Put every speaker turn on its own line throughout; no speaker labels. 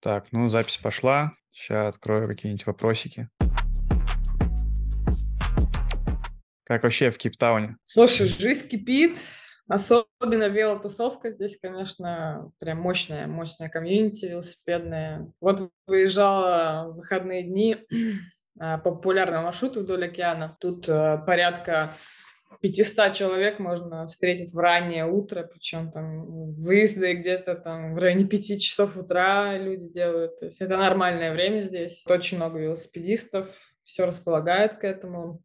Так, ну запись пошла. Сейчас открою какие-нибудь вопросики. Как вообще в Кейптауне?
Слушай, жизнь кипит. Особенно велотусовка здесь, конечно, прям мощная, мощная комьюнити велосипедная. Вот выезжала в выходные дни по популярному маршруту вдоль океана. Тут э, порядка 500 человек можно встретить в раннее утро, причем там выезды где-то там в районе 5 часов утра люди делают. То есть это нормальное время здесь. Очень много велосипедистов, все располагает к этому.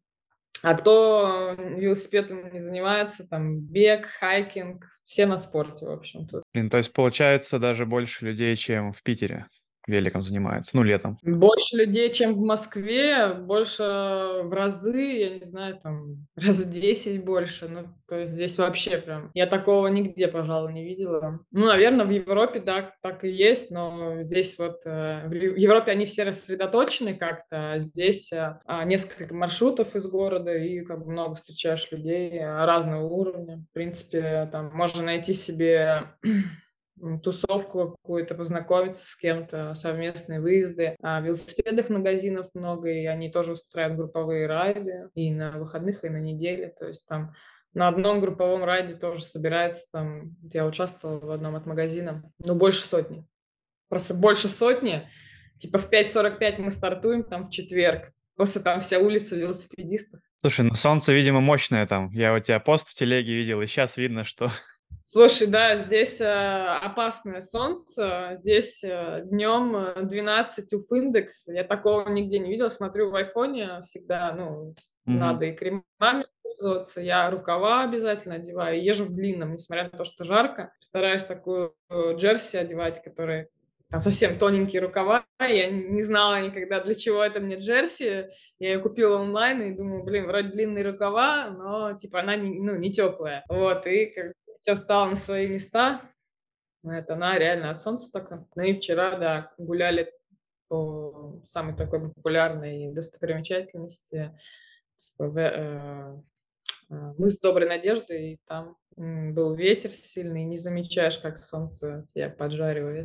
А кто велосипедом не занимается, там бег, хайкинг, все на спорте, в общем. Тут.
Блин, то есть получается даже больше людей, чем в Питере великом занимается, ну, летом?
Больше людей, чем в Москве, больше в разы, я не знаю, там, раз в 10 больше. Ну, то есть здесь вообще прям... Я такого нигде, пожалуй, не видела. Ну, наверное, в Европе, да, так и есть, но здесь вот... Э, в Европе они все рассредоточены как-то, а здесь э, а, несколько маршрутов из города, и как бы много встречаешь людей разного уровня. В принципе, там можно найти себе тусовку какую-то, познакомиться с кем-то, совместные выезды. А велосипедных магазинов много, и они тоже устраивают групповые райды и на выходных, и на неделе. То есть там на одном групповом райде тоже собирается там, я участвовала в одном от магазина, ну, больше сотни. Просто больше сотни. Типа в 5.45 мы стартуем, там в четверг. Просто там вся улица велосипедистов.
Слушай, ну солнце, видимо, мощное там. Я у тебя пост в телеге видел, и сейчас видно, что
Слушай, да, здесь э, опасное солнце, здесь э, днем 12 уф индекс, я такого нигде не видела, смотрю в айфоне всегда, ну, mm-hmm. надо и кремами пользоваться, я рукава обязательно одеваю, езжу в длинном, несмотря на то, что жарко, стараюсь такую э, джерси одевать, которые там совсем тоненькие рукава, я не знала никогда, для чего это мне джерси, я ее купила онлайн и думаю, блин, вроде длинные рукава, но типа она не, ну, не теплая, вот, и как все встало на свои места. Это она реально от солнца только. Ну и вчера, да, гуляли по самой такой популярной достопримечательности типа, э, э, мыс Доброй Надежды, и там был ветер сильный, не замечаешь, как солнце тебя поджаривает.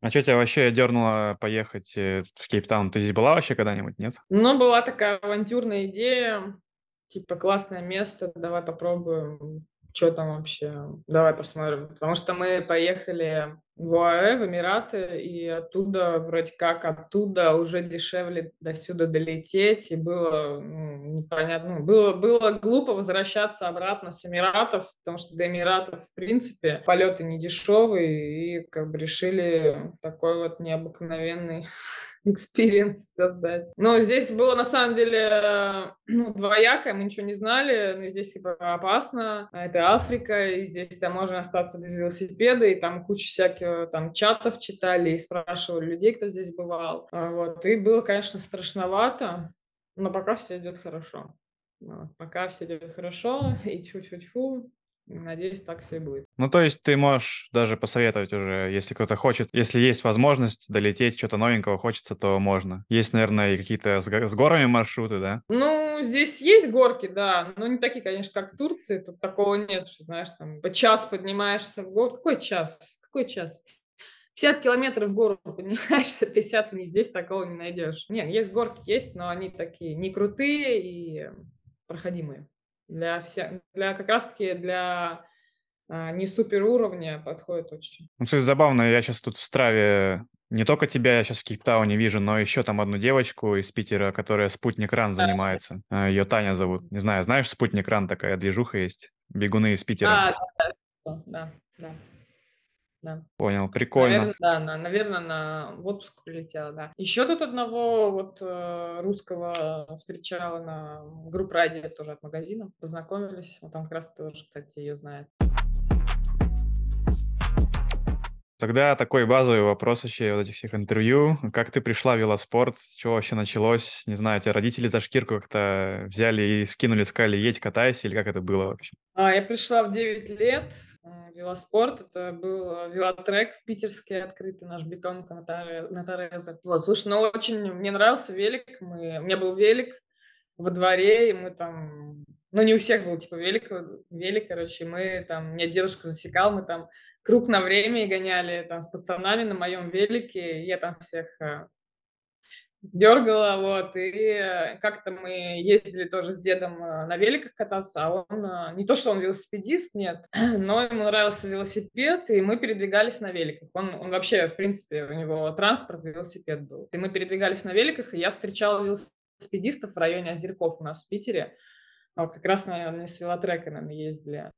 А что тебя вообще дернуло поехать э, в Кейптаун? Ты здесь была вообще когда-нибудь, нет?
Ну, была такая авантюрная идея типа, классное место, давай попробуем, что там вообще, давай посмотрим. Потому что мы поехали в ОАЭ, в Эмираты, и оттуда, вроде как, оттуда уже дешевле до сюда долететь, и было ну, непонятно, ну, было, было глупо возвращаться обратно с Эмиратов, потому что до Эмиратов, в принципе, полеты не дешевые, и как бы решили такой вот необыкновенный experience создать. Но здесь было на самом деле ну, двоякое, мы ничего не знали, но здесь типа, опасно, это Африка, и здесь там можно остаться без велосипеда, и там куча всяких там чатов читали и спрашивали людей, кто здесь бывал. А вот, и было, конечно, страшновато, но пока все идет хорошо. Пока все идет хорошо, и тьфу-тьфу-тьфу, Надеюсь, так все и будет.
Ну, то есть ты можешь даже посоветовать уже, если кто-то хочет, если есть возможность долететь, что-то новенького хочется, то можно. Есть, наверное, и какие-то с, с горами маршруты, да?
Ну, здесь есть горки, да, но не такие, конечно, как в Турции, тут такого нет, что, знаешь, там по час поднимаешься в гору. Какой час? Какой час? 50 километров в гору поднимаешься, 50 вниз, здесь такого не найдешь. Нет, есть горки, есть, но они такие не крутые и проходимые для всех, для как раз-таки для а, не супер уровня подходит очень.
Ну, кстати, забавно, я сейчас тут в Страве не только тебя я сейчас в Кейптауне вижу, но еще там одну девочку из Питера, которая спутник ран занимается. А, Ее Таня зовут. Не знаю, знаешь, спутник ран такая движуха есть? Бегуны из Питера.
А, да, да, да
да. Понял, прикольно.
Наверное, да, на, наверное, на в отпуск прилетела, да. Еще тут одного вот э, русского встречала на групп ради тоже от магазина, познакомились, вот он как раз тоже, кстати, ее знает.
Тогда такой базовый вопрос вообще вот этих всех интервью. Как ты пришла в велоспорт? С чего вообще началось? Не знаю, тебя родители за шкирку как-то взяли и скинули, сказали, едь, катайся, или как это было вообще?
А, я пришла в 9 лет в велоспорт. Это был велотрек в Питерске открытый, наш бетонка на Тореза. Вот, слушай, ну очень мне нравился велик. Мы... У меня был велик во дворе, и мы там ну, не у всех был, типа, велик, велик, короче, мы там, меня дедушка засекал, мы там круг на время гоняли там с на моем велике, я там всех э, дергала, вот, и как-то мы ездили тоже с дедом э, на великах кататься, а он, э, не то, что он велосипедист, нет, но ему нравился велосипед, и мы передвигались на великах. Он, он вообще, в принципе, у него транспорт, велосипед был. И мы передвигались на великах, и я встречала велосипедистов в районе Озерков у нас в Питере, вот как раз, наверное, с велотрека, наверное, ездили.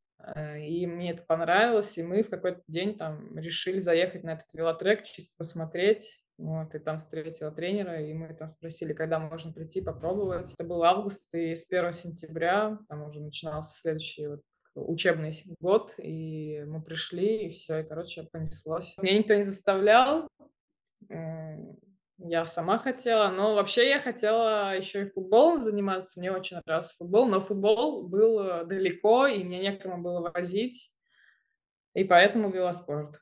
И мне это понравилось, и мы в какой-то день там решили заехать на этот велотрек, чисто посмотреть, вот, и там встретила тренера, и мы там спросили, когда можно прийти попробовать. Это был август, и с 1 сентября там уже начинался следующий вот учебный год, и мы пришли, и все, и, короче, понеслось. Меня никто не заставлял, я сама хотела, но вообще я хотела еще и футболом заниматься, мне очень нравился футбол, но футбол был э, далеко, и мне некому было возить, и поэтому велоспорт.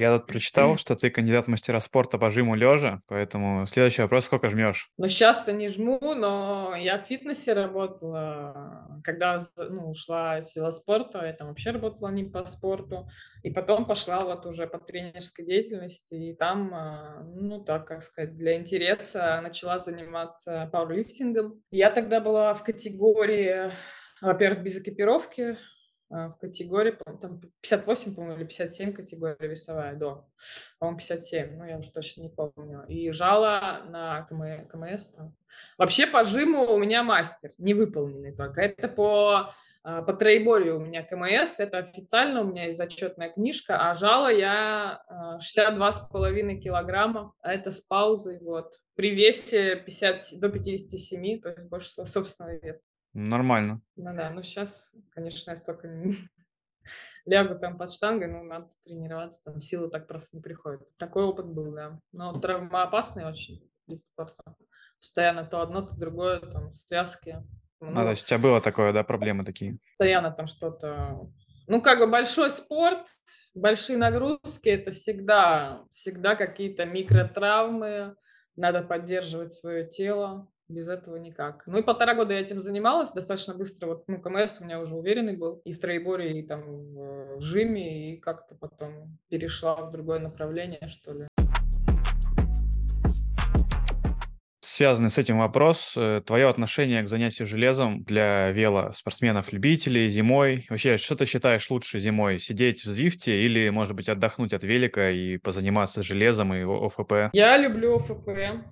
Я тут прочитал, что ты кандидат в мастера спорта по жиму лежа, поэтому следующий вопрос, сколько жмешь?
Ну, сейчас-то не жму, но я в фитнесе работала, когда ну, ушла из велоспорта, я там вообще работала не по спорту, и потом пошла вот уже по тренерской деятельности, и там, а, ну, так, как сказать, для интереса начала заниматься пауэрлифтингом. Я тогда была в категории, во-первых, без экипировки, в категории, там 58, по-моему, или 57 категория весовая, до, по-моему, 57, ну, я уже точно не помню. И жало на КМ, КМС там. Вообще по жиму у меня мастер, не выполненный только. Это по, а, по троеборью у меня КМС, это официально, у меня есть зачетная книжка, а жало я 62,5 а, килограмма, а это с паузой, вот. При весе 50, до 57, то есть больше собственного веса.
Нормально.
Ну да, ну сейчас, конечно, я столько лягу там под штангой, но надо тренироваться, там силы так просто не приходят. Такой опыт был, да. Но травмоопасный очень вид спорта. Постоянно то одно, то другое, там, связки.
Ну, а, то есть у тебя было такое, да, проблемы такие?
Постоянно там что-то... Ну, как бы большой спорт, большие нагрузки, это всегда, всегда какие-то микротравмы, надо поддерживать свое тело. Без этого никак. Ну и полтора года я этим занималась достаточно быстро. Вот, ну, КМС у меня уже уверенный был. И в троеборе, и там в жиме, и как-то потом перешла в другое направление, что ли.
Связанный с этим вопрос. Э, Твое отношение к занятию железом для велоспортсменов-любителей зимой? Вообще, что ты считаешь лучше зимой? Сидеть в Звифте или, может быть, отдохнуть от велика и позаниматься железом и ОФП?
Я люблю ОФП.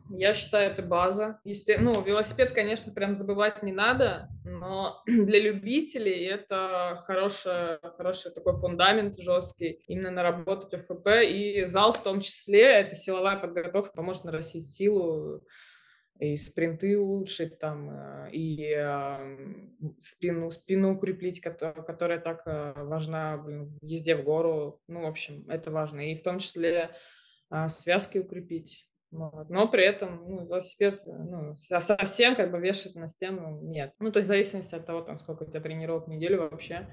Я считаю, это база. Если, ну, велосипед, конечно, прям забывать не надо, но для любителей это хороший, хороший такой фундамент жесткий. Именно наработать ОФП. И зал в том числе, это силовая подготовка, поможет нарастить силу, и спринты улучшить, там, э, и спину, спину укреплить, которая так э, важна блин, езде в гору. Ну, в общем, это важно. И в том числе а, связки укрепить. Вот. Но при этом ну, велосипед ну, совсем как бы вешать на стену нет. Ну, то есть в зависимости от того, там, сколько у тебя тренировок в неделю вообще,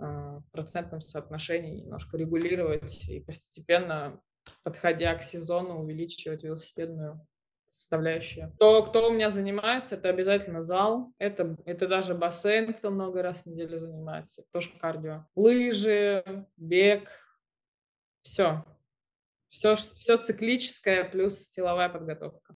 а, в процентном соотношении немножко регулировать и постепенно, подходя к сезону, увеличивать велосипедную составляющая. То, кто у меня занимается, это обязательно зал, это, это даже бассейн, кто много раз в неделю занимается, тоже кардио. Лыжи, бег, все. Все, все циклическое плюс силовая подготовка.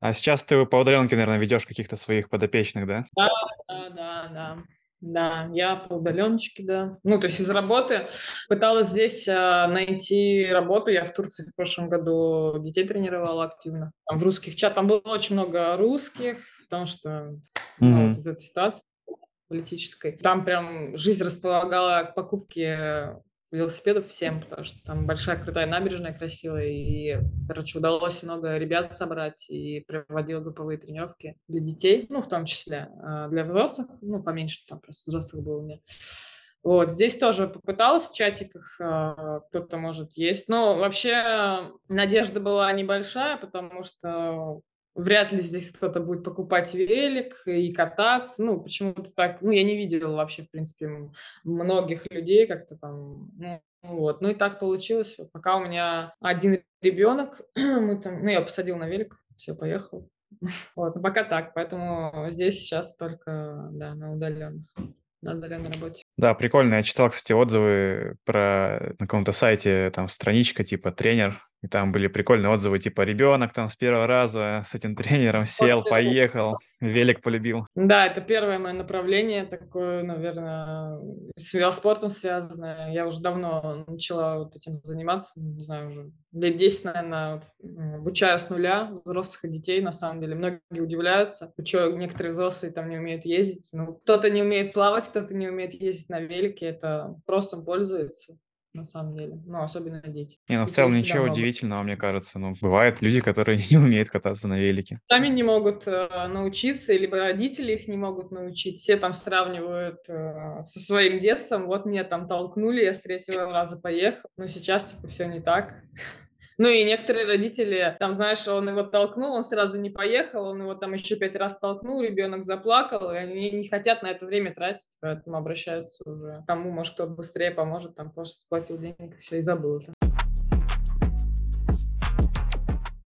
А сейчас ты по удаленке, наверное, ведешь каких-то своих подопечных, да?
Да, да, да, да. Да, я по удаленочке, да. Ну, то есть из работы. Пыталась здесь а, найти работу. Я в Турции в прошлом году детей тренировала активно. Там в русских чатах там было очень много русских, потому что mm-hmm. ну, вот из этой ситуации политической. Там прям жизнь располагала к покупке велосипедов всем, потому что там большая крутая набережная красивая, и, короче, удалось много ребят собрать и проводил групповые тренировки для детей, ну, в том числе а, для взрослых, ну, поменьше, там просто взрослых было у меня. Вот, здесь тоже попыталась в чатиках, а, кто-то, может, есть. Но вообще надежда была небольшая, потому что вряд ли здесь кто-то будет покупать велик и кататься. Ну, почему-то так, ну, я не видела вообще, в принципе, многих людей как-то там, ну, Вот. Ну и так получилось. Пока у меня один ребенок, мы там, ну, я посадил на велик, все, поехал. Вот, пока так, поэтому здесь сейчас только, да, на удаленных на удаленной работе.
Да, прикольно. Я читал, кстати, отзывы про на каком-то сайте, там страничка типа тренер, и там были прикольные отзывы, типа ребенок там с первого раза с этим тренером сел, поехал, велик полюбил.
Да, это первое мое направление, такое, наверное, с велоспортом связанное. Я уже давно начала вот этим заниматься, не знаю, уже лет 10, наверное, вот, обучаю с нуля взрослых и детей, на самом деле. Многие удивляются, почему некоторые взрослые там не умеют ездить. Ну, кто-то не умеет плавать, кто-то не умеет ездить на велике, это просто пользуется на самом деле. Ну, особенно дети.
Не, ну в целом ничего много. удивительного, мне кажется. Ну, бывают люди, которые не умеют кататься на велике.
Сами не могут э, научиться, либо родители их не могут научить. Все там сравнивают э, со своим детством. Вот меня там толкнули, я с третьего раза поехал. Но сейчас, типа, все не так. Ну и некоторые родители, там, знаешь, он его толкнул, он сразу не поехал, он его там еще пять раз толкнул, ребенок заплакал, и они не хотят на это время тратить, поэтому обращаются уже к кому, может, кто быстрее поможет, там просто сплатил денег, все, и забыл уже.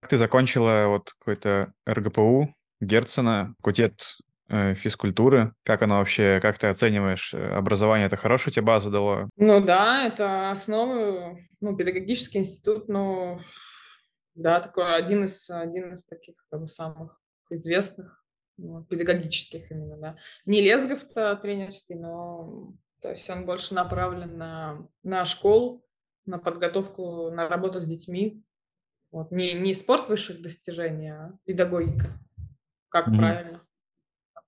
Ты закончила вот какой-то РГПУ Герцена, факультет физкультуры. Как оно вообще, как ты оцениваешь э, образование? Это хорошую тебе базу дало?
Ну да, это основы, ну, педагогический институт, ну, да, такой один из, один из таких как бы, самых известных, ну, педагогических именно, да. Не Лезгов-то тренерский, но то есть он больше направлен на, на школу, на подготовку, на работу с детьми. Вот. Не, не спорт высших достижений, а педагогика. Как mm-hmm. правильно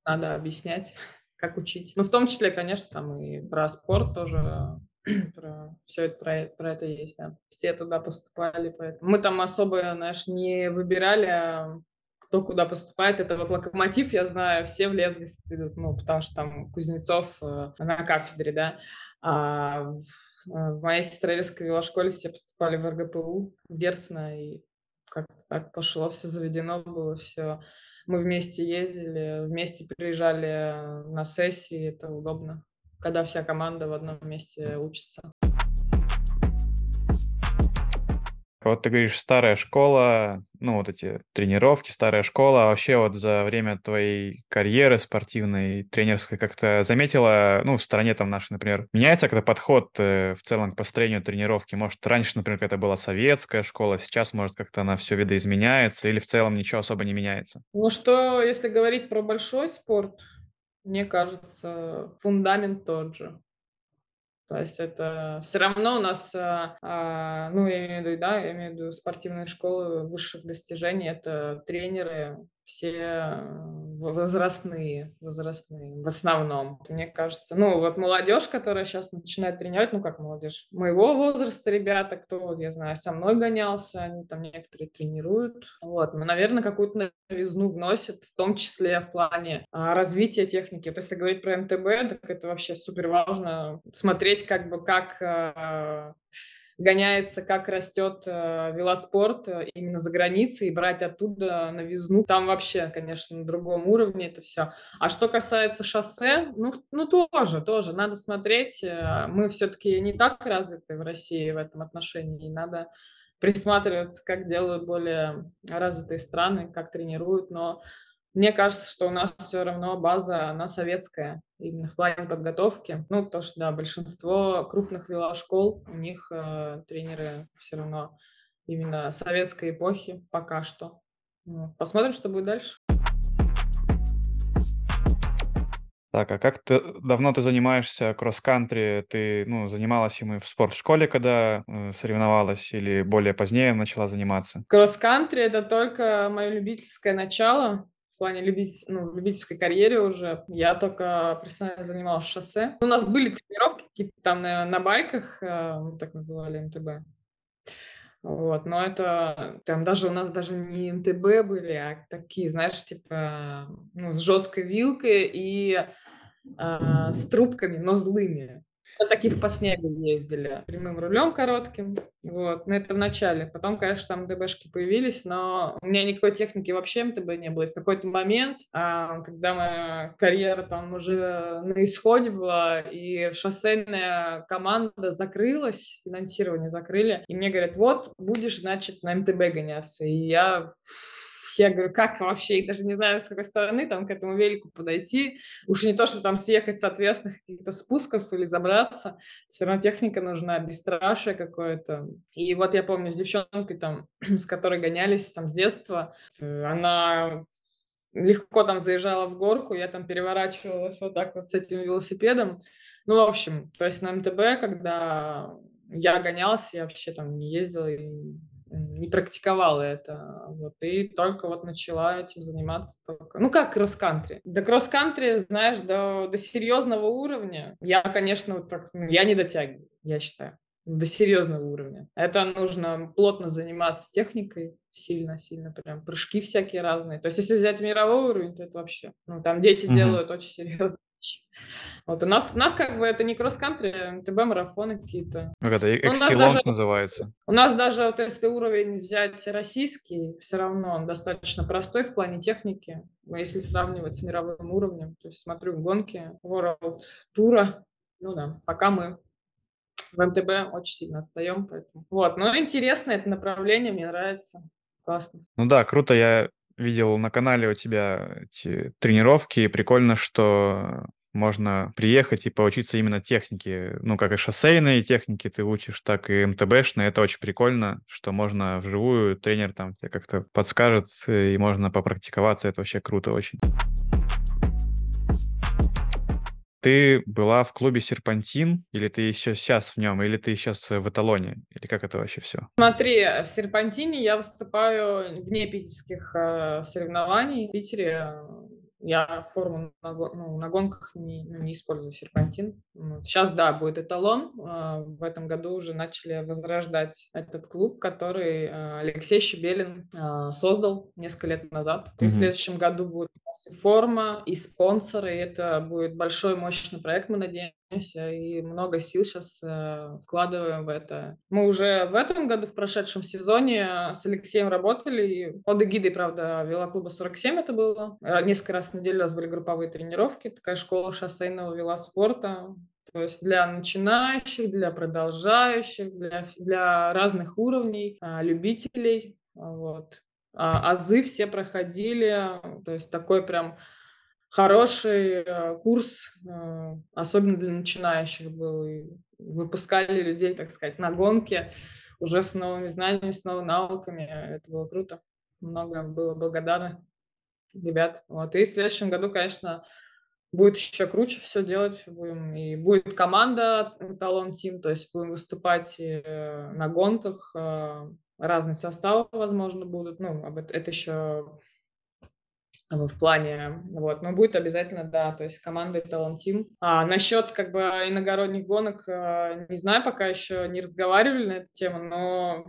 надо объяснять, как учить. Ну, в том числе, конечно, там и про спорт тоже, про все это, про, про это есть, да. Все туда поступали, поэтому мы там особо, знаешь, не выбирали, а кто куда поступает. Это вот локомотив, я знаю, все в Лезгов идут, ну, потому что там Кузнецов э, на кафедре, да. А в, э, в моей сестрелевской велошколе все поступали в РГПУ, в Герцена, и как так пошло, все заведено было, все мы вместе ездили, вместе приезжали на сессии, это удобно, когда вся команда в одном месте учится.
Вот ты говоришь, старая школа, ну, вот эти тренировки, старая школа. А вообще вот за время твоей карьеры спортивной, тренерской как-то заметила, ну, в стране там нашей, например, меняется как-то подход э, в целом к построению тренировки? Может, раньше, например, это была советская школа, сейчас, может, как-то она все видоизменяется или в целом ничего особо не меняется?
Ну, что, если говорить про большой спорт, мне кажется, фундамент тот же. То есть это все равно у нас, а, а, ну, я имею в виду, да, я имею в виду спортивные школы высших достижений, это тренеры, все э, возрастные, возрастные в основном. Мне кажется, ну вот молодежь, которая сейчас начинает тренировать, ну как молодежь, моего возраста ребята, кто, я знаю, со мной гонялся, они там некоторые тренируют. Вот, ну, наверное, какую-то новизну вносят, в том числе в плане а, развития техники. Если говорить про МТБ, так это вообще супер важно смотреть как бы как а, гоняется, как растет э, велоспорт э, именно за границей, и брать оттуда новизну. Там вообще, конечно, на другом уровне это все. А что касается шоссе, ну, ну тоже, тоже. Надо смотреть. Э, мы все-таки не так развиты в России в этом отношении. Надо присматриваться, как делают более развитые страны, как тренируют. Но мне кажется, что у нас все равно база, она советская, именно в плане подготовки. Ну, потому что, да, большинство крупных велошкол, у них э, тренеры все равно именно советской эпохи пока что. Посмотрим, что будет дальше.
Так, а как ты давно ты занимаешься кросс-кантри? Ты ну, занималась им и в спортшколе, когда э, соревновалась, или более позднее начала заниматься?
Кросс-кантри это только мое любительское начало в плане любить, ну, любительской карьере уже. Я только профессионально занималась шоссе. У нас были тренировки какие-то там на, на байках, э, так называли МТБ. Вот, но это там даже у нас даже не МТБ были, а такие, знаешь, типа ну, с жесткой вилкой и э, с трубками, но злыми. На таких по снегу ездили, прямым рулем коротким, вот, но это в начале. Потом, конечно, там МТБшки появились, но у меня никакой техники вообще МТБ не было. И в какой-то момент, а, когда моя карьера там уже на исходе была, и шоссейная команда закрылась, финансирование закрыли, и мне говорят, вот, будешь, значит, на МТБ гоняться. И я я говорю, как вообще, и даже не знаю, с какой стороны там к этому велику подойти. Уж не то, что там съехать с ответственных каких-то спусков или забраться. Все равно техника нужна, бесстрашие какое-то. И вот я помню с девчонкой там, с которой гонялись там с детства, она легко там заезжала в горку, я там переворачивалась вот так вот с этим велосипедом. Ну, в общем, то есть на МТБ, когда я гонялась, я вообще там не ездила и не практиковала это. Вот, и только вот начала этим заниматься. Только. Ну, как кросс-кантри. До кросс-кантри, знаешь, до, до серьезного уровня я, конечно, вот так, ну, я не дотягиваю, я считаю до серьезного уровня. Это нужно плотно заниматься техникой, сильно-сильно, прям прыжки всякие разные. То есть, если взять мировой уровень, то это вообще, ну, там дети mm-hmm. делают очень серьезно. Вот у нас, у нас как бы это не кросс-кантри, а МТБ-марафоны какие-то.
Ну, это эксилонг называется.
У нас даже вот если уровень взять российский, все равно он достаточно простой в плане техники, если сравнивать с мировым уровнем. То есть смотрю гонки World тура, ну да, пока мы в МТБ очень сильно отстаем, поэтому. Вот, но интересно это направление, мне нравится. Классно.
Ну да, круто. Я видел на канале у тебя эти тренировки, и прикольно, что можно приехать и поучиться именно технике. Ну, как и шоссейные техники ты учишь, так и МТБшные. Это очень прикольно, что можно вживую, тренер там тебе как-то подскажет, и можно попрактиковаться. Это вообще круто очень. Ты была в клубе «Серпантин», или ты еще сейчас в нем, или ты сейчас в эталоне, или как это вообще все?
Смотри, в «Серпантине» я выступаю вне питерских э, соревнований. В Питере я форму на, ну, на гонках не, ну, не использую серпантин. Сейчас, да, будет эталон. А, в этом году уже начали возрождать этот клуб, который а, Алексей Щебелин а, создал несколько лет назад. Mm-hmm. в следующем году будет форма, и спонсоры. И это будет большой, мощный проект, мы надеемся и много сил сейчас э, вкладываем в это. Мы уже в этом году, в прошедшем сезоне, с Алексеем работали. Под эгидой, правда, велоклуба 47 это было. Э, несколько раз в неделю у нас были групповые тренировки. Такая школа шоссейного велоспорта. То есть для начинающих, для продолжающих, для, для разных уровней, э, любителей. Вот. А, азы все проходили, то есть такой прям хороший э, курс, э, особенно для начинающих был. И выпускали людей, так сказать, на гонке уже с новыми знаниями, с новыми навыками. Это было круто. Много было благодарны ребят. Вот. И в следующем году, конечно, будет еще круче все делать. Будем, и будет команда Талон Тим, то есть будем выступать э, на гонках. Разные составы, возможно, будут. Ну, об это еще в плане, вот, но будет обязательно, да, то есть команда Team. А насчет, как бы, иногородних гонок, э, не знаю, пока еще не разговаривали на эту тему, но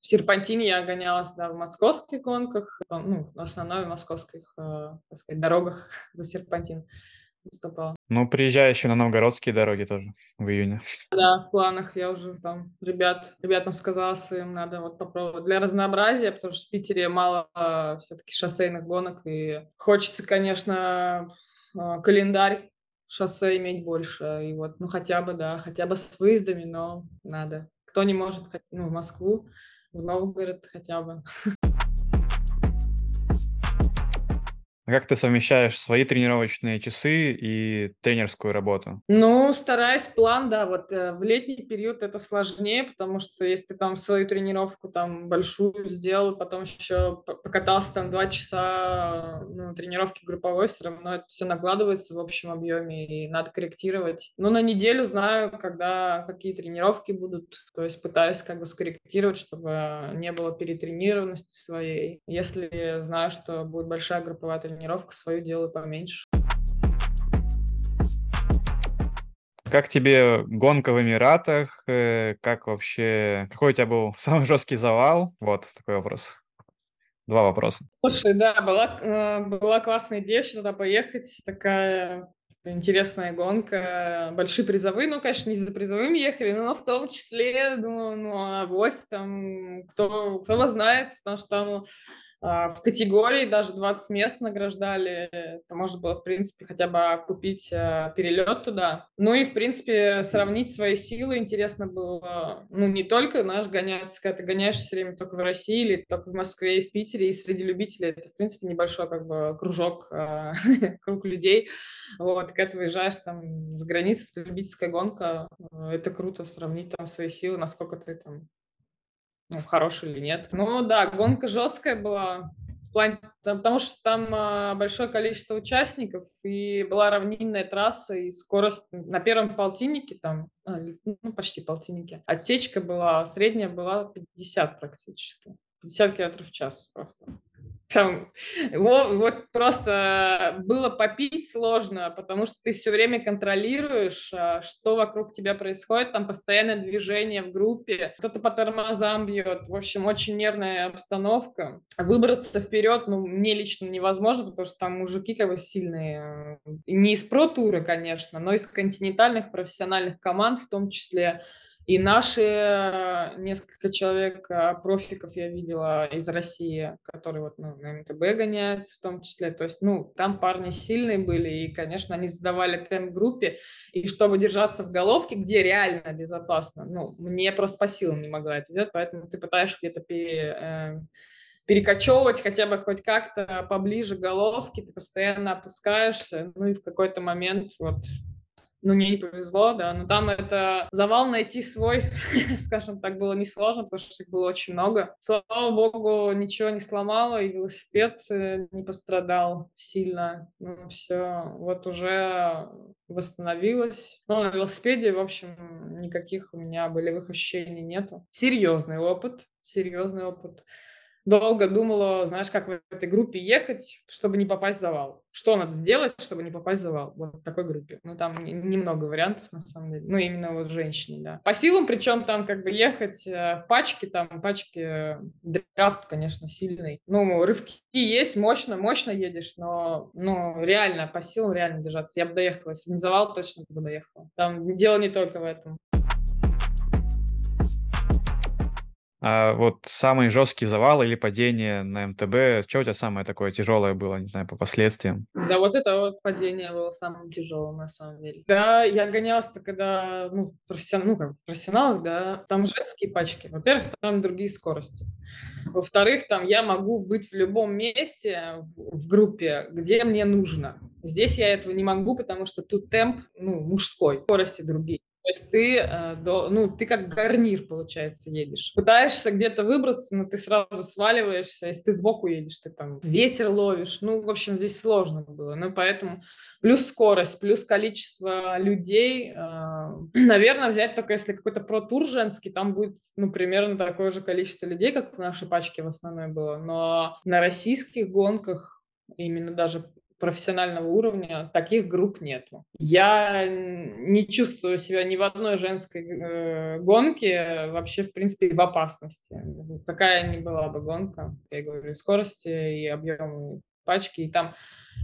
в Серпантине я гонялась, да, в московских гонках, ну, в основной в московских, э, так сказать, дорогах за Серпантин выступала.
Ну, приезжай еще на новгородские дороги тоже в июне.
Да, в планах я уже там ребят, ребятам сказала своим, надо вот попробовать для разнообразия, потому что в Питере мало э, все-таки шоссейных гонок, и хочется, конечно, э, календарь шоссе иметь больше, и вот, ну, хотя бы, да, хотя бы с выездами, но надо. Кто не может, ну, в Москву, в Новгород хотя бы.
Как ты совмещаешь свои тренировочные часы и тренерскую работу?
Ну, стараюсь план, да, вот э, в летний период это сложнее, потому что если ты там свою тренировку там большую сделал, потом еще покатался там два часа ну, тренировки групповой, все равно это все накладывается в общем объеме и надо корректировать. Ну, на неделю знаю, когда какие тренировки будут, то есть пытаюсь как бы скорректировать, чтобы не было перетренированности своей. Если знаю, что будет большая групповая тренировка, тренировку свою делаю поменьше.
Как тебе гонка в Эмиратах? Э, как вообще... Какой у тебя был самый жесткий завал? Вот такой вопрос. Два вопроса.
Слушай, да, была, э, была классная идея туда поехать. Такая интересная гонка, большие призовые, ну, конечно, не за призовыми ехали, но в том числе, думаю, ну, а авось там, кто, кто его знает, потому что там в категории даже 20 мест награждали. Это можно было, в принципе, хотя бы купить а, перелет туда. Ну и, в принципе, сравнить свои силы интересно было. Ну, не только, знаешь, гоняться, когда ты гоняешься все время только в России или только в Москве и в Питере, и среди любителей это, в принципе, небольшой как бы кружок, а, круг людей. Вот, когда ты выезжаешь там за границу, любительская гонка, это круто сравнить там свои силы, насколько ты там ну, хороший или нет. Ну да, гонка жесткая была, в плане, потому что там а, большое количество участников, и была равнинная трасса, и скорость на первом полтиннике там, а, ну почти полтиннике, отсечка была, средняя была 50 практически, 50 километров в час просто. Там, вот, вот просто было попить сложно, потому что ты все время контролируешь, а, что вокруг тебя происходит, там постоянное движение в группе, кто-то по тормозам бьет, в общем, очень нервная обстановка. Выбраться вперед, ну, мне лично невозможно, потому что там мужики как бы сильные, не из про-тура, конечно, но из континентальных профессиональных команд в том числе, и наши э, несколько человек, э, профиков я видела из России, которые вот ну, на МТБ гоняются в том числе. То есть, ну, там парни сильные были, и, конечно, они задавали темп группе. И чтобы держаться в головке, где реально безопасно, ну, мне просто по силам не могла это сделать, поэтому ты пытаешься где-то пере, э, перекочевывать хотя бы хоть как-то поближе к головке, ты постоянно опускаешься, ну и в какой-то момент вот ну, мне не повезло, да, но там это завал найти свой, скажем так, было несложно, потому что их было очень много. Слава богу, ничего не сломало, и велосипед э, не пострадал сильно. Ну, все, вот уже восстановилась. Ну, на велосипеде, в общем, никаких у меня болевых ощущений нету. Серьезный опыт, серьезный опыт долго думала, знаешь, как в этой группе ехать, чтобы не попасть в завал. Что надо делать, чтобы не попасть в завал? Вот в такой группе. Ну, там немного вариантов, на самом деле. Ну, именно вот женщине, да. По силам, причем там как бы ехать э, в пачке, там пачки, э, драфт, конечно, сильный. Ну, рывки есть, мощно, мощно едешь, но, ну, реально, по силам реально держаться. Я бы доехала. Если не завал, точно бы доехала. Там дело не только в этом.
А вот самый жесткий завал или падение на МТБ, что у тебя самое такое тяжелое было, не знаю, по последствиям?
Да, вот это вот падение было самым тяжелым, на самом деле. Да, я гонялась-то, когда, ну, профессионал, ну, как профессионал, да, там женские пачки. Во-первых, там другие скорости. Во-вторых, там я могу быть в любом месте в, в группе, где мне нужно. Здесь я этого не могу, потому что тут темп, ну, мужской, скорости другие. То есть ты, э, ну, ты как гарнир, получается, едешь. Пытаешься где-то выбраться, но ты сразу сваливаешься. Если ты сбоку едешь, ты там ветер ловишь. Ну, в общем, здесь сложно было. Ну, поэтому плюс скорость, плюс количество людей. Э, наверное, взять только если какой-то про-тур женский, там будет, ну, примерно такое же количество людей, как в нашей пачке в основной было. Но на российских гонках именно даже профессионального уровня таких групп нету. Я не чувствую себя ни в одной женской э, гонке вообще, в принципе, в опасности. Какая ни была бы гонка, я говорю, скорости и объемы пачки, и там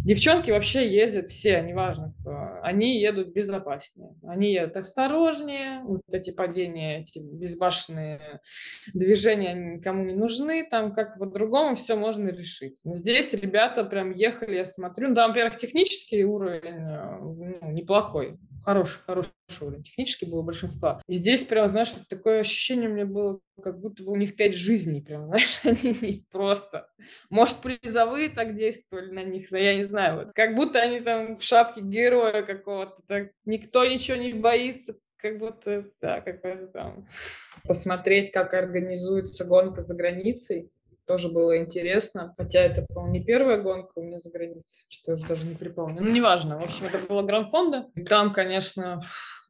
Девчонки вообще ездят все, неважно кто, они едут безопаснее, они едут осторожнее, вот эти падения, эти безбашенные движения никому не нужны, там как по-другому все можно решить. Но здесь ребята прям ехали, я смотрю, ну, да, во-первых, технический уровень э, ну, неплохой, хороший, хороший уровень. Технически было большинство. И здесь прям, знаешь, такое ощущение у меня было, как будто бы у них пять жизней, прям, знаешь, они просто. Может, призовые так действовали на них, но я не знаю. Вот. Как будто они там в шапке героя какого-то, так никто ничего не боится, как будто, да, какой-то там. Посмотреть, как организуется гонка за границей, тоже было интересно. Хотя это, по-моему, не первая гонка у меня за границей, что я уже даже не припомню. Ну, неважно. В общем, это было Гранд-фонда. И там, конечно,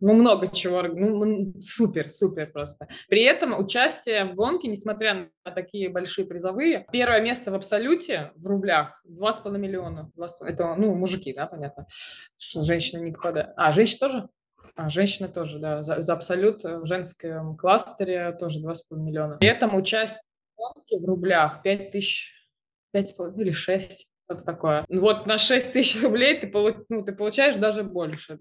ну, много чего. Ну, супер, супер просто. При этом участие в гонке, несмотря на такие большие призовые, первое место в абсолюте в рублях 2,5 миллиона. 2,5, это, ну, мужики, да, понятно. Что женщины не попадают. А, женщины тоже? А, женщины тоже, да. За, за абсолют в женском кластере тоже 2,5 миллиона. При этом участие в рублях 5 тысяч, 5,5 или 6. Что-то такое. Вот на 6 тысяч рублей ты, ну, ты получаешь даже больше.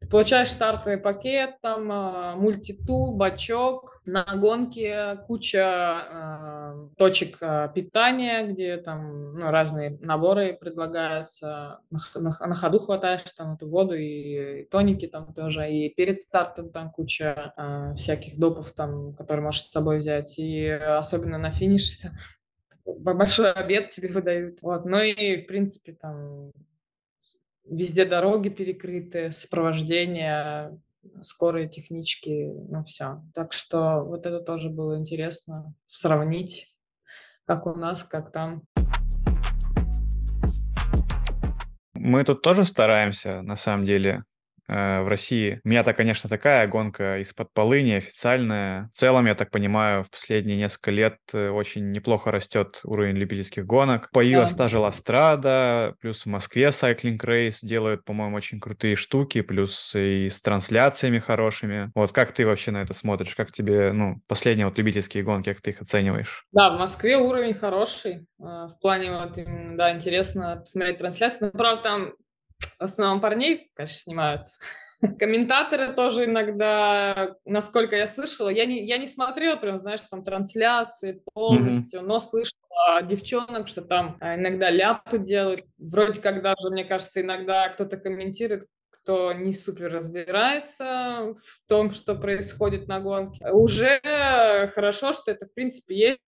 Ты получаешь стартовый пакет, там, а, мультитул, бачок, на гонке куча э, точек э, питания, где там ну, разные наборы предлагаются. На, на, на ходу хватаешь там эту воду и, и тоники там тоже. И перед стартом там куча э, всяких допов там, которые можешь с собой взять. И особенно на финише большой обед тебе выдают. Вот. Ну и, в принципе, там везде дороги перекрыты, сопровождение, скорые технички, ну все. Так что вот это тоже было интересно сравнить, как у нас, как там.
Мы тут тоже стараемся, на самом деле, в России. У меня-то, конечно, такая гонка из-под полы, неофициальная. В целом, я так понимаю, в последние несколько лет э, очень неплохо растет уровень любительских гонок. По US та же Ластрада, плюс в Москве Cycling Race делают, по-моему, очень крутые штуки, плюс и с трансляциями хорошими. Вот как ты вообще на это смотришь? Как тебе, ну, последние вот любительские гонки, как ты их оцениваешь?
Да, в Москве уровень хороший. Э, в плане вот, да, интересно посмотреть трансляцию. Но, правда, там в основном парней, конечно, снимают. Комментаторы тоже иногда, насколько я слышала, я не, я не смотрела прям, знаешь, там трансляции полностью, mm-hmm. но слышала девчонок, что там а, иногда ляпы делают. Вроде как даже, мне кажется, иногда кто-то комментирует, кто не супер разбирается в том, что происходит на гонке. Уже хорошо, что это, в принципе,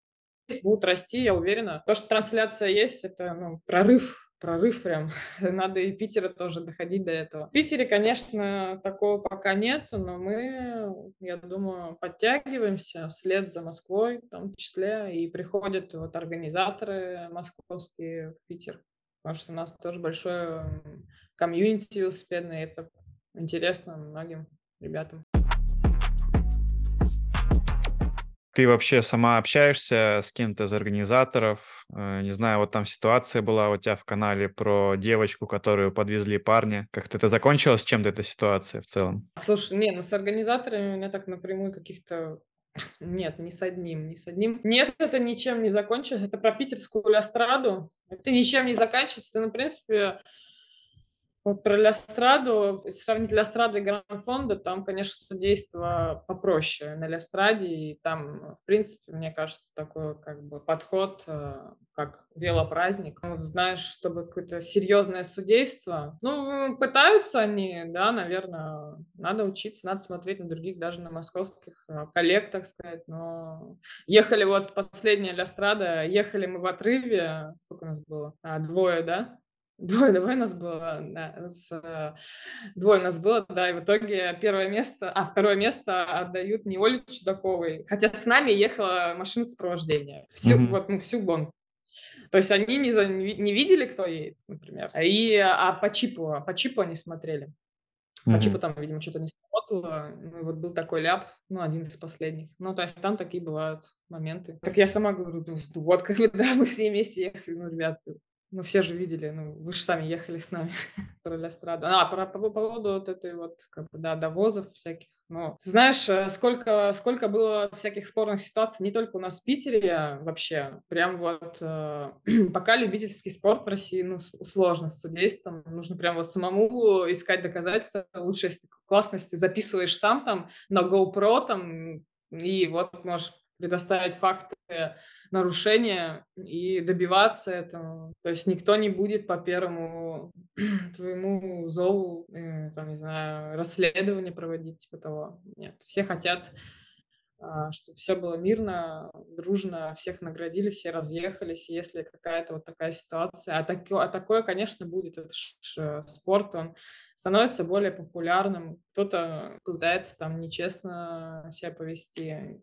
есть, будут расти, я уверена. То, что трансляция есть, это ну, прорыв прорыв прям. Надо и Питера тоже доходить до этого. В Питере, конечно, такого пока нет, но мы, я думаю, подтягиваемся вслед за Москвой в том числе, и приходят вот организаторы московские в Питер, потому что у нас тоже большое комьюнити велосипедное, это интересно многим ребятам.
Ты вообще сама общаешься с кем-то из организаторов? Э, не знаю, вот там ситуация была у тебя в канале про девочку, которую подвезли парня. Как-то это закончилось чем-то эта ситуация в целом?
Слушай, не, ну с организаторами у меня так напрямую каких-то нет, ни с одним, ни с одним. Нет, это ничем не закончилось. Это про питерскую лястраду. Это ничем не заканчивается. Ну, в принципе, вот про Лястраду, сравнить Лястраду и Гранд-фонда, там, конечно, судейство попроще на Лястраде, и там, в принципе, мне кажется, такой как бы подход, э, как велопраздник. Ну, знаешь, чтобы какое-то серьезное судейство. Ну, пытаются они, да, наверное, надо учиться, надо смотреть на других, даже на московских э, коллег, так сказать, но ехали вот последняя Лястрада, ехали мы в отрыве, сколько у нас было? А, двое, да? Двое, двое нас было, да, с, двое нас было, да, и в итоге первое место, а второе место отдают не Оле Чудаковой, хотя с нами ехала машина сопровождения, всю, mm-hmm. вот, ну, всю гонку. То есть они не, за, не видели, кто едет, например, и, а по чипу, по чипу они смотрели. По mm-hmm. чипу там, видимо, что-то не сработало, ну, и вот был такой ляп, ну, один из последних. Ну, то есть там такие бывают моменты. Так я сама говорю, вот как бы, да, мы все вместе ехали, ну, ребята, ну, все же видели, ну, вы же сами ехали с нами про Лястраду. А, про, по, по поводу вот этой вот, как бы, да, довозов всяких. Ну, знаешь, э, сколько, сколько было всяких спорных ситуаций, не только у нас в Питере а вообще. Прям вот э, пока любительский спорт в России, ну, сложно с судейством. Нужно прям вот самому искать доказательства. Лучше, если классно, если ты записываешь сам там на GoPro там, и вот можешь предоставить факты нарушения и добиваться этого. То есть никто не будет по первому твоему зову, э, там, не знаю, расследование проводить, типа того. Нет, все хотят, а, чтобы все было мирно, дружно, всех наградили, все разъехались. Если какая-то вот такая ситуация, а, так, а такое, конечно, будет, это ж, спорт, он становится более популярным. Кто-то пытается там нечестно себя повести,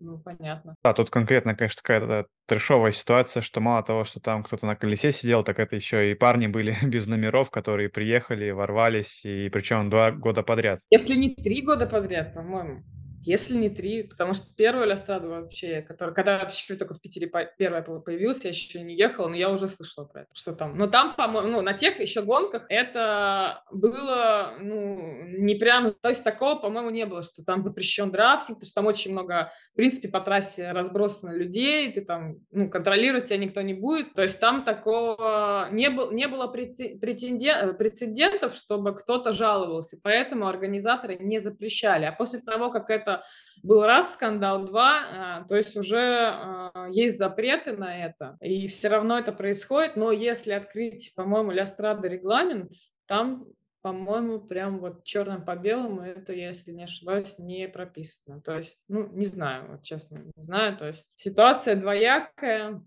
ну, понятно.
Да, тут конкретно, конечно, какая-то трешовая ситуация, что мало того, что там кто-то на колесе сидел, так это еще и парни были без номеров, которые приехали, ворвались, и причем два года подряд.
Если не три года подряд, по-моему. Если не три, потому что первая Лястрада вообще, которая, когда вообще только в Питере первая появилась, я еще не ехала, но я уже слышала про это, что там. Но там, по-моему, ну, на тех еще гонках это было, ну, не прям, то есть такого, по-моему, не было, что там запрещен драфтинг, потому что там очень много, в принципе, по трассе разбросано людей, ты там, ну, контролировать тебя никто не будет, то есть там такого не, был, не было прецедентов, чтобы кто-то жаловался, поэтому организаторы не запрещали, а после того, как это был раз скандал, два, а, то есть уже а, есть запреты на это, и все равно это происходит, но если открыть, по-моему, Лястрада регламент, там по-моему, прям вот черным по белому это, если не ошибаюсь, не прописано. То есть, ну, не знаю, вот честно, не знаю. То есть ситуация двоякая,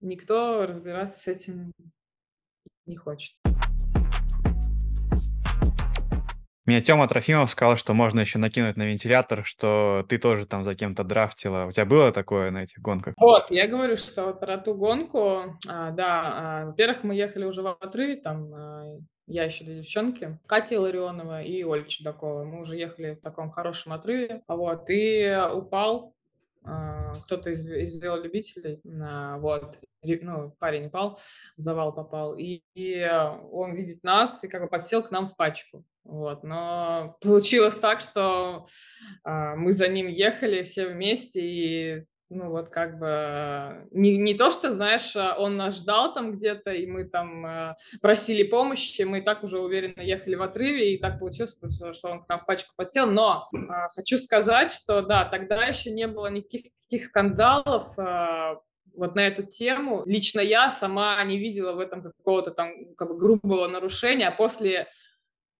никто разбираться с этим не хочет.
Мне Тёма Трофимов сказал, что можно еще накинуть на вентилятор, что ты тоже там за кем-то драфтила. У тебя было такое на этих гонках?
Вот, я говорю, что про ту гонку, а, да, а, во-первых, мы ехали уже в отрыве, там а, я еще две девчонки, Катя Ларионова и Оля Чудакова. Мы уже ехали в таком хорошем отрыве, вот, и упал а, кто-то из, из велолюбителей, а, вот, ну, парень упал, в завал попал, и, и он видит нас и как бы подсел к нам в пачку. Вот, но получилось так, что э, мы за ним ехали все вместе, и ну вот как бы не, не то, что, знаешь, он нас ждал там где-то, и мы там э, просили помощи, мы так уже уверенно ехали в отрыве, и так получилось, что он к нам в пачку подсел. Но э, хочу сказать, что да, тогда еще не было никаких, никаких скандалов, э, вот на эту тему. Лично я сама не видела в этом какого-то там как бы грубого нарушения, а после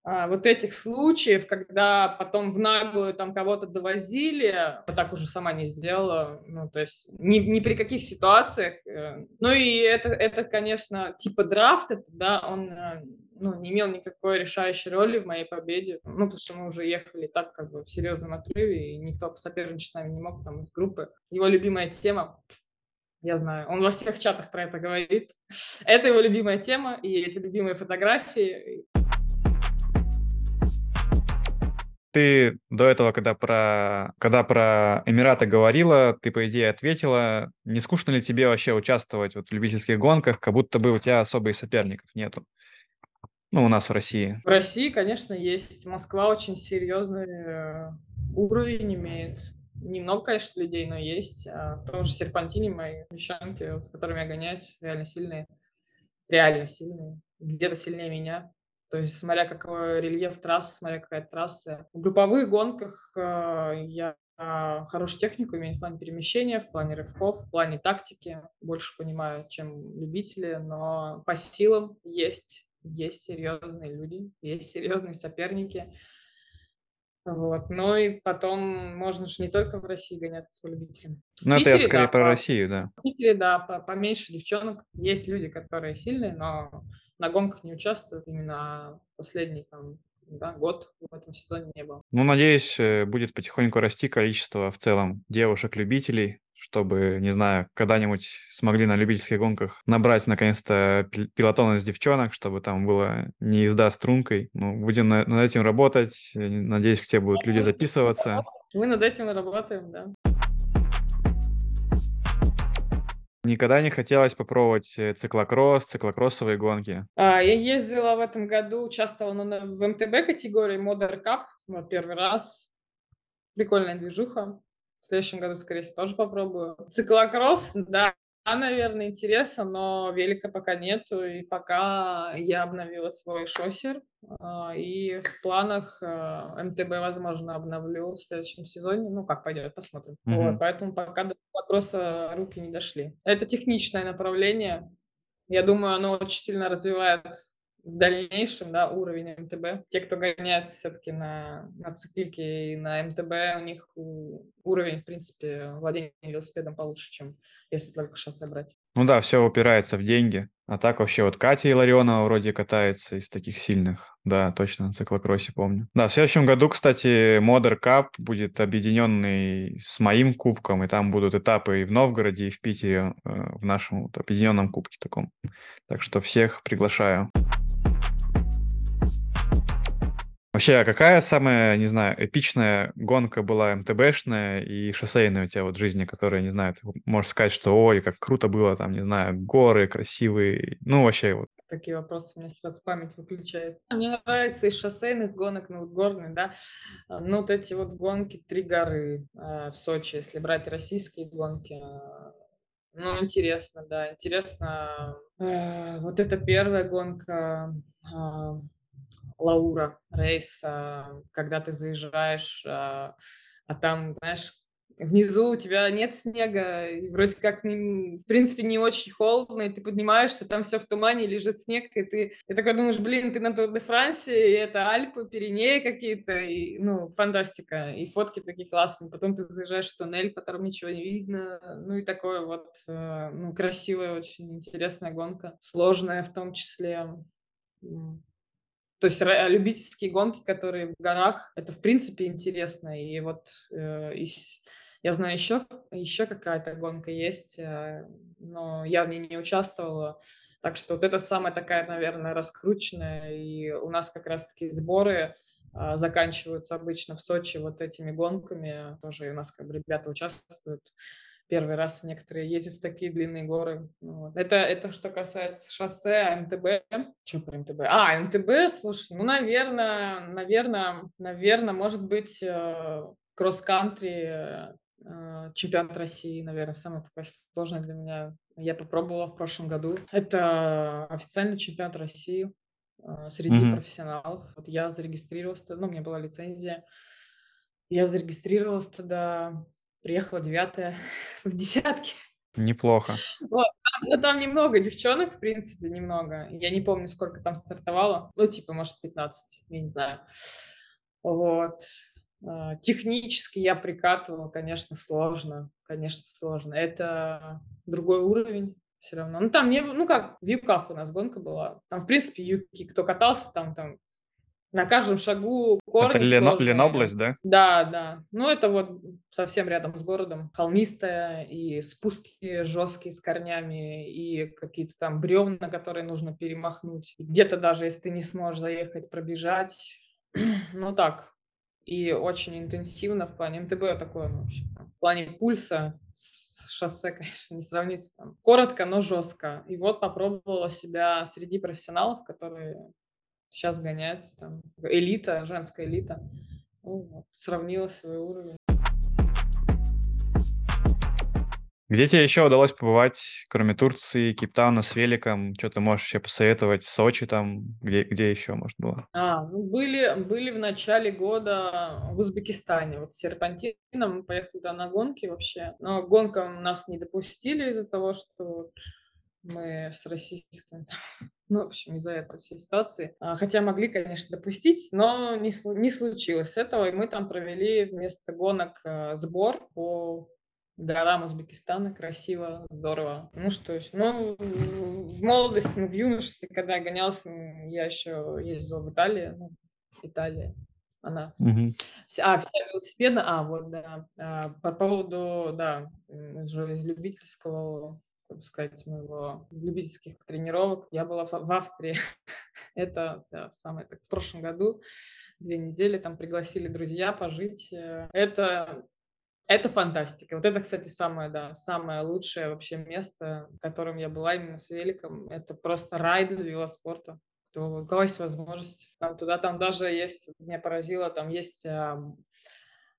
а, вот этих случаев, когда потом в наглую там кого-то довозили, я так уже сама не сделала, ну, то есть ни, ни при каких ситуациях. Э, ну, и это, это, конечно, типа драфт, это, да, он э, ну, не имел никакой решающей роли в моей победе, ну, потому что мы уже ехали так, как бы, в серьезном отрыве, и никто соперничать с нами не мог там из группы. Его любимая тема я знаю, он во всех чатах про это говорит. Это его любимая тема, и эти любимые фотографии.
Ты до этого, когда про, когда про Эмираты говорила, ты, по идее, ответила, не скучно ли тебе вообще участвовать вот в любительских гонках, как будто бы у тебя особых соперников нету? Ну, у нас в России.
В России, конечно, есть. Москва очень серьезный э, уровень имеет. Немного, конечно, людей, но есть. А в том же Серпантине мои девчонки, с которыми я гоняюсь, реально сильные. Реально сильные. Где-то сильнее меня. То есть, смотря какой рельеф трассы, смотря какая трасса. В групповых гонках э, я хорошую технику имею в плане перемещения, в плане рывков, в плане тактики. Больше понимаю, чем любители, но по силам есть, есть серьезные люди, есть серьезные соперники. Вот. Ну и потом можно же не только в России гоняться по любителям.
Ну, это я скорее да, про по, Россию, да.
В Питере, да, по, поменьше девчонок. Есть люди, которые сильные, но на гонках не участвуют именно последний там, да, год в этом сезоне не было.
Ну, надеюсь, э, будет потихоньку расти количество в целом девушек-любителей, чтобы, не знаю, когда-нибудь смогли на любительских гонках набрать наконец-то пилотон из девчонок, чтобы там было не езда стрункой. Ну, будем над этим работать. Надеюсь, к тебе будут люди записываться.
Мы над этим работаем, да.
Никогда не хотелось попробовать э, циклокросс, циклокроссовые гонки?
А, я ездила в этом году, участвовала на, в МТБ категории Modern Cup, вот первый раз. Прикольная движуха. В следующем году, скорее всего, тоже попробую. Циклокросс, да, наверное, интересно, но велика пока нету, и пока я обновила свой шоссер, а, и в планах а, МТБ, возможно, обновлю в следующем сезоне. Ну, как пойдет, посмотрим. Mm-hmm. Вот, поэтому пока до вопроса руки не дошли. Это техничное направление. Я думаю, оно очень сильно развивает в дальнейшем да, уровень МТБ. Те, кто гоняется все-таки на, на циклике и на МТБ, у них уровень, в принципе, владения велосипедом получше, чем если только шоссе брать.
Ну да, все упирается в деньги. А так вообще вот Катя Иларионова вроде катается из таких сильных. Да, точно, на циклокроссе помню. Да, в следующем году, кстати, Модер Cup будет объединенный с моим кубком, и там будут этапы и в Новгороде, и в Питере, э, в нашем вот, объединенном кубке таком. Так что всех приглашаю. Вообще, а какая самая, не знаю, эпичная гонка была МТБшная и шоссейная у тебя вот в жизни, которая, не знаю, ты можешь сказать, что ой, как круто было, там, не знаю, горы красивые, ну, вообще вот.
Такие вопросы у меня сразу память выключается. Мне нравится из шоссейных гонок, ну, горные, да, а, ну, вот эти вот гонки «Три горы» э, в Сочи, если брать российские гонки, э, ну, интересно, да, интересно. Вот эта первая гонка, Лаура рейс, а, когда ты заезжаешь, а, а там, знаешь, внизу у тебя нет снега, и вроде как, в принципе, не очень холодно, и ты поднимаешься, там все в тумане, лежит снег, и ты, и такой думаешь, блин, ты на Тур де Франсе, и это Альпы, Пиренеи какие-то, и, ну, фантастика, и фотки такие классные, потом ты заезжаешь в туннель, по которому ничего не видно, ну, и такое вот, э, ну, красивая, очень интересная гонка, сложная в том числе, то есть любительские гонки, которые в горах, это в принципе интересно. И вот э, я знаю еще, еще какая-то гонка есть, э, но я в ней не участвовала. Так что вот это самая такая, наверное, раскрученная. И у нас как раз-таки сборы э, заканчиваются обычно в Сочи вот этими гонками. Тоже у нас как бы ребята участвуют первый раз некоторые ездят в такие длинные горы. Ну вот. Это, это что касается шоссе, МТБ. Что про МТБ? А, МТБ, слушай, ну, наверное, наверное, наверное, может быть, э, кросс-кантри э, чемпионат России, наверное, самое такое сложное для меня. Я попробовала в прошлом году. Это официальный чемпионат России э, среди mm-hmm. профессионалов. Вот я зарегистрировалась, ну, у меня была лицензия. Я зарегистрировалась тогда приехала девятая в десятке.
Неплохо.
Вот. Но там немного девчонок, в принципе, немного. Я не помню, сколько там стартовало. Ну, типа, может, 15, я не знаю. Вот. А, технически я прикатывала, конечно, сложно. Конечно, сложно. Это другой уровень все равно. Ну, там не, ну как, в Юках у нас гонка была. Там, в принципе, Юки, кто катался, там, там на каждом шагу корни Это
Лено, Ленобласть, да?
Да, да. Ну, это вот совсем рядом с городом. Холмистая, и спуски жесткие с корнями, и какие-то там бревна, которые нужно перемахнуть. Где-то даже, если ты не сможешь заехать, пробежать. ну, так. И очень интенсивно в плане МТБ такое, вообще, в плане пульса шоссе, конечно, не сравнится там. Коротко, но жестко. И вот попробовала себя среди профессионалов, которые сейчас гоняется там элита, женская элита. Ну, вот, сравнила свой уровень.
Где тебе еще удалось побывать, кроме Турции, Кейптауна с великом? Что ты можешь еще посоветовать? Сочи там? Где, где еще, может, было?
А, ну, были, были в начале года в Узбекистане. Вот с серпантином мы поехали туда на гонки вообще. Но гонкам нас не допустили из-за того, что мы с российским ну, в общем, из-за этой всей ситуации. А, хотя могли, конечно, допустить, но не, не случилось этого. И мы там провели вместо гонок э, сбор по горам Узбекистана. Красиво, здорово. Ну что ж, ну, в молодости, ну, в юношестве, когда я гонялся, я еще ездила в Италию. Ну, Италия, она. Угу. А, вся велосипедная, а, вот, да. А, по поводу, да, уже из любительского как сказать, моего из любительских тренировок. Я была в Австрии. Это да, самое так, в прошлом году. Две недели там пригласили друзья пожить. Э, это это фантастика. Вот это, кстати, самое, да, самое лучшее вообще место, в котором я была именно с великом. Это просто рай для велоспорта. У кого есть возможность. Там, туда там даже есть, меня поразило, там есть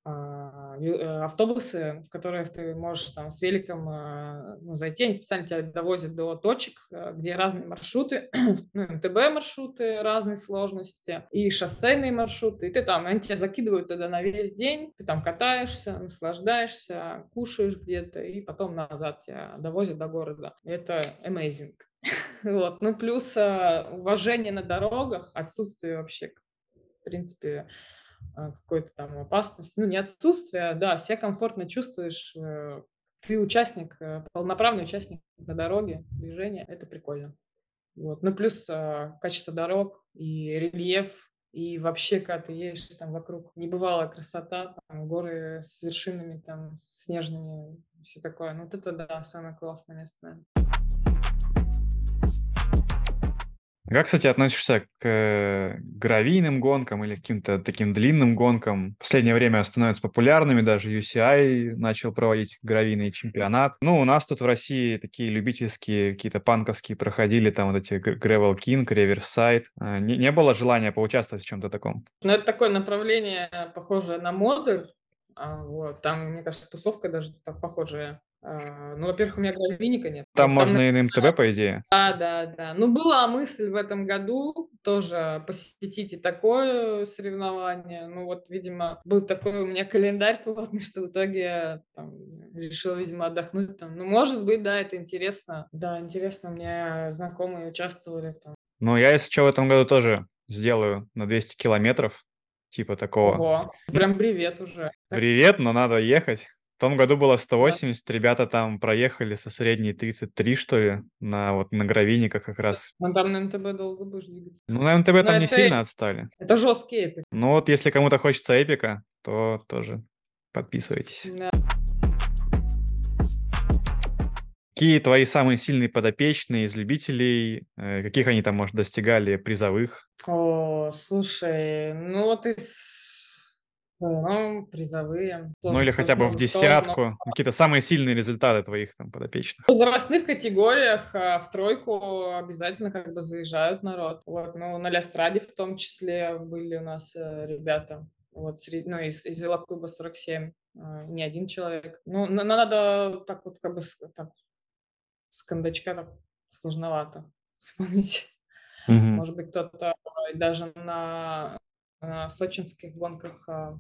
автобусы, в которых ты можешь там с великом а, ну, зайти, они специально тебя довозят до точек, э, где разные маршруты, ну, МТБ маршруты разной сложности и шоссейные маршруты, и ты там, они тебя закидывают туда на весь день, ты там катаешься, наслаждаешься, кушаешь где-то, и потом назад тебя довозят до города. Это amazing. Вот. Ну, плюс а, уважение на дорогах, отсутствие вообще, в принципе, а, какой-то там опасности, ну, не отсутствие, а, да, себя комфортно чувствуешь, э, ты участник, э, полноправный участник на дороге, движения, это прикольно. Вот. Ну, плюс а, качество дорог и рельеф, и вообще, когда ты едешь там вокруг, небывалая красота, там, горы с вершинами там снежными, все такое. Ну, вот это, да, самое классное место, наверное.
Как, кстати, относишься к э, гравийным гонкам или каким-то таким длинным гонкам? В последнее время становятся популярными, даже UCI начал проводить гравийный чемпионат. Ну, у нас тут в России такие любительские, какие-то панковские проходили, там вот эти Gravel King, Riverside. А, не, не было желания поучаствовать в чем-то таком?
Ну, это такое направление, похожее на моды. А, вот, там, мне кажется, тусовка даже так похожая. А, ну, во-первых, у меня гравийника нет.
Там вот, можно там, и на МТБ, по идее.
Да, да, да. Ну, была мысль в этом году тоже посетить и такое соревнование. Ну, вот, видимо, был такой у меня календарь плотный, что в итоге там, решил, видимо, отдохнуть там. Ну, может быть, да, это интересно. Да, интересно, меня знакомые участвовали там.
Ну, я, если что, в этом году тоже сделаю на 200 километров, типа такого.
Ого, прям привет уже.
Привет, но надо ехать. В том году было 180, да. ребята там проехали со средней 33, что ли, на вот на гравийниках как раз.
Ну там на МТБ долго будешь двигаться.
Ну на МТБ Но там не сильно отстали.
Это жесткий эпик.
Ну вот если кому-то хочется эпика, то тоже подписывайтесь. Да. Какие твои самые сильные подопечные из любителей? Э, каких они там, может, достигали призовых?
О, слушай, ну вот из ну, призовые.
Ну или хотя бы в десятку. Но... Какие-то самые сильные результаты твоих там подопечных.
В возрастных категориях а, в тройку обязательно как бы заезжают народ. Вот, ну, на Лястраде в том числе были у нас э, ребята. Вот, сред... ну, из, из велоклуба 47. Э, не один человек. Ну, на, надо так вот как бы так, с кондачка так сложновато вспомнить. Mm-hmm. Может быть, кто-то даже на на сочинских гонках а,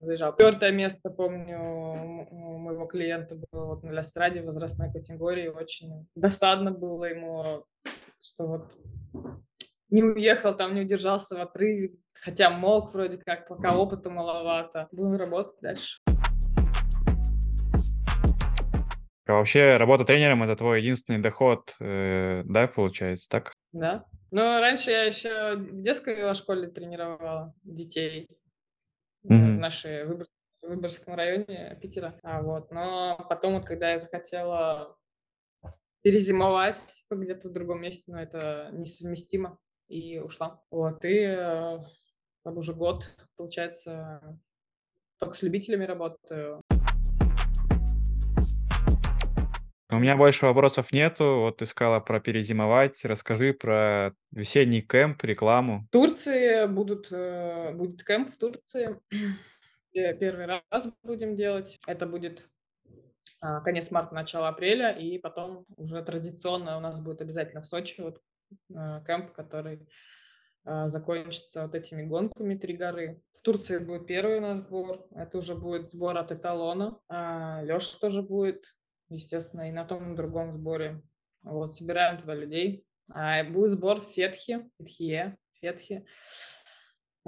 заезжал. Четвертое место, помню, у моего клиента было вот на Лястраде возрастной категории. Очень досадно было ему, что вот не уехал, там не удержался в отрыве, хотя мог вроде как, пока опыта маловато. Будем работать дальше.
А вообще работа тренером это твой единственный доход, э, да, получается, так?
Да. Ну, раньше я еще в детской школе тренировала детей mm-hmm. в нашей Выбор... Выборгском районе Питера. А, вот. Но потом, вот, когда я захотела перезимовать где-то в другом месте, но это несовместимо, и ушла. Вот, и э, уже год, получается, только с любителями работаю.
У меня больше вопросов нету. Вот ты сказала про перезимовать. Расскажи про весенний кемп, рекламу.
В Турции будут, э, будет кемп в Турции. Первый раз будем делать. Это будет а, конец марта, начало апреля, и потом уже традиционно у нас будет обязательно в Сочи вот э, кемп, который а, закончится вот этими гонками «Три горы». В Турции будет первый у нас сбор. Это уже будет сбор от эталона. А, Леша тоже будет естественно, и на том, и на другом сборе. Вот, собираем туда людей. А, будет сбор в Фетхе, Фетхе, Фетхе.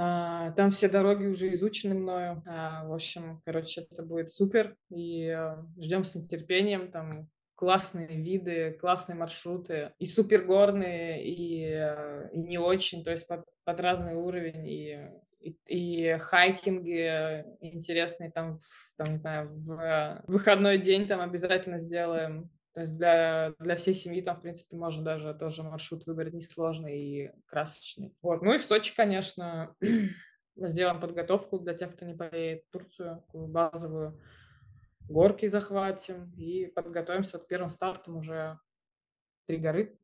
А, там все дороги уже изучены мною. А, в общем, короче, это будет супер. И а, ждем с нетерпением. Там классные виды, классные маршруты. И супер горные, и, а, и не очень. То есть под, под разный уровень. И и, и хайкинги интересные там, там, не знаю, в выходной день там обязательно сделаем. То есть для, для всей семьи там, в принципе, можно даже тоже маршрут выбрать несложный и красочный. Вот. Ну и в Сочи, конечно, сделаем подготовку для тех, кто не поедет в Турцию, базовую. Горки захватим и подготовимся к первым стартам уже три горы.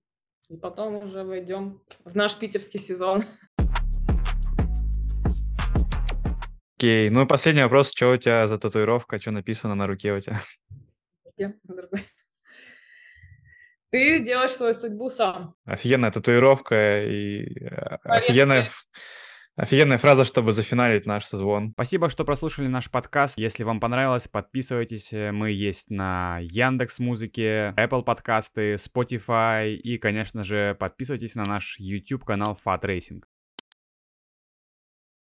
И потом уже войдем в наш питерский сезон.
Окей, ну и последний вопрос, что у тебя за татуировка, что написано на руке у тебя?
Ты делаешь свою судьбу сам.
Офигенная татуировка и офигенная, офигенная фраза, чтобы зафиналить наш созвон. Спасибо, что прослушали наш подкаст. Если вам понравилось, подписывайтесь. Мы есть на Яндекс Музыке, Apple подкасты, Spotify и, конечно же, подписывайтесь на наш YouTube канал Fat Racing.